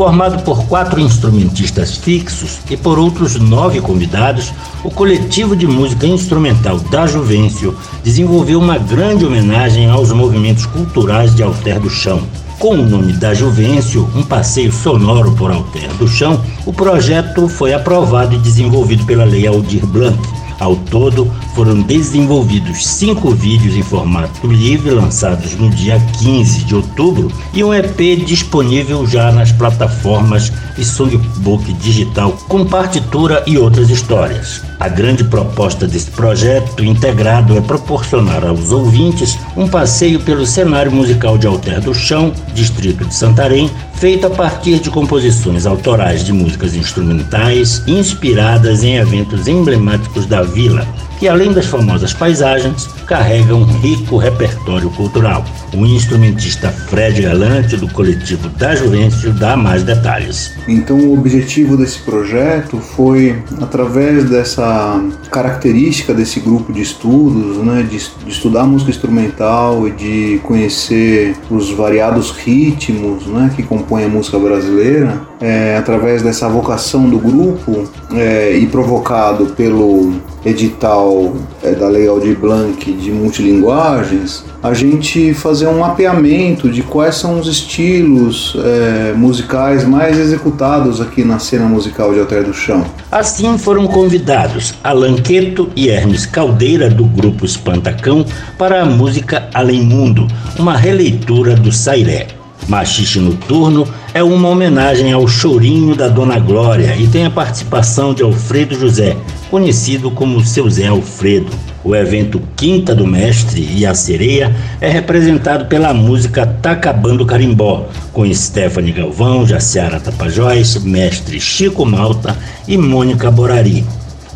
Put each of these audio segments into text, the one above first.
Formado por quatro instrumentistas fixos e por outros nove convidados, o coletivo de música instrumental da Juvencio desenvolveu uma grande homenagem aos movimentos culturais de Alter do Chão. Com o nome da Juvencio, um passeio sonoro por Alter do Chão, o projeto foi aprovado e desenvolvido pela Lei Aldir Blanc ao todo, foram desenvolvidos cinco vídeos em formato livre lançados no dia 15 de outubro e um EP disponível já nas plataformas e songbook digital com partitura e outras histórias. A grande proposta desse projeto integrado é proporcionar aos ouvintes um passeio pelo cenário musical de Alter do Chão, distrito de Santarém, feito a partir de composições autorais de músicas instrumentais inspiradas em eventos emblemáticos da vila, que além das famosas paisagens, carrega um rico repertório cultural. O instrumentista Fred Galante, do coletivo da Juvencio, dá mais detalhes. Então, o objetivo desse projeto foi, através dessa característica desse grupo de estudos, né, de, de estudar música instrumental e de conhecer os variados ritmos né, que compõem a música brasileira, é, através dessa vocação do grupo é, e provocado pelo edital é, da Lei Aldir Blanc de multilinguagens, a gente fazer um mapeamento de quais são os estilos é, musicais mais executados aqui na cena musical de Alter do Chão. Assim foram convidados Alan Queto e Hermes Caldeira do grupo Espantacão para a música Além Mundo, uma releitura do Sairé. Machixe Noturno é uma homenagem ao chorinho da Dona Glória e tem a participação de Alfredo José, conhecido como Seu Zé Alfredo. O evento Quinta do Mestre e a Sereia é representado pela música Tá Acabando Carimbó, com Stephanie Galvão, Jaciara Tapajós, Mestre Chico Malta e Mônica Borari.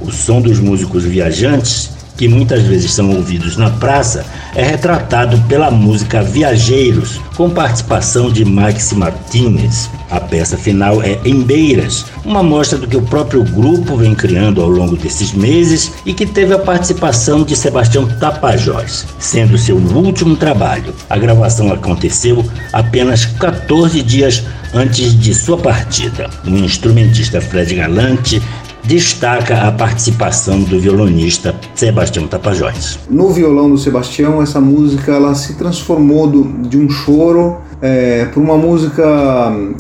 O som dos músicos viajantes que muitas vezes são ouvidos na praça, é retratado pela música Viajeiros, com participação de Max Martinez. A peça final é Embeiras, uma mostra do que o próprio grupo vem criando ao longo desses meses e que teve a participação de Sebastião Tapajós, sendo seu último trabalho. A gravação aconteceu apenas 14 dias antes de sua partida. O instrumentista Fred Galante destaca a participação do violonista Sebastião Tapajós. No violão do Sebastião, essa música ela se transformou do, de um choro é, para uma música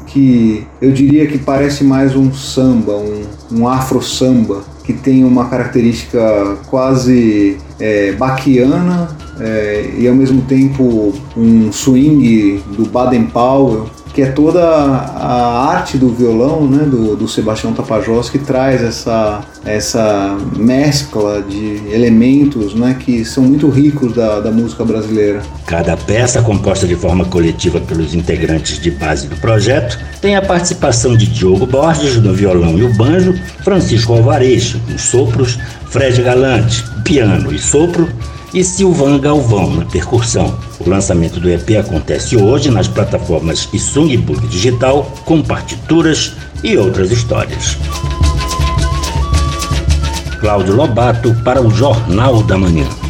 que eu diria que parece mais um samba, um, um afro-samba, que tem uma característica quase é, baquiana é, e ao mesmo tempo um swing do Baden Powell que é toda a arte do violão, né, do, do Sebastião Tapajós, que traz essa, essa mescla de elementos né, que são muito ricos da, da música brasileira. Cada peça, composta de forma coletiva pelos integrantes de base do projeto, tem a participação de Diogo Borges no violão e o banjo, Francisco Alvarez nos sopros, Fred Galante, piano e sopro, e Silvan Galvão na percussão. O lançamento do EP acontece hoje nas plataformas Songbook Digital com partituras e outras histórias. Cláudio Lobato para o Jornal da Manhã.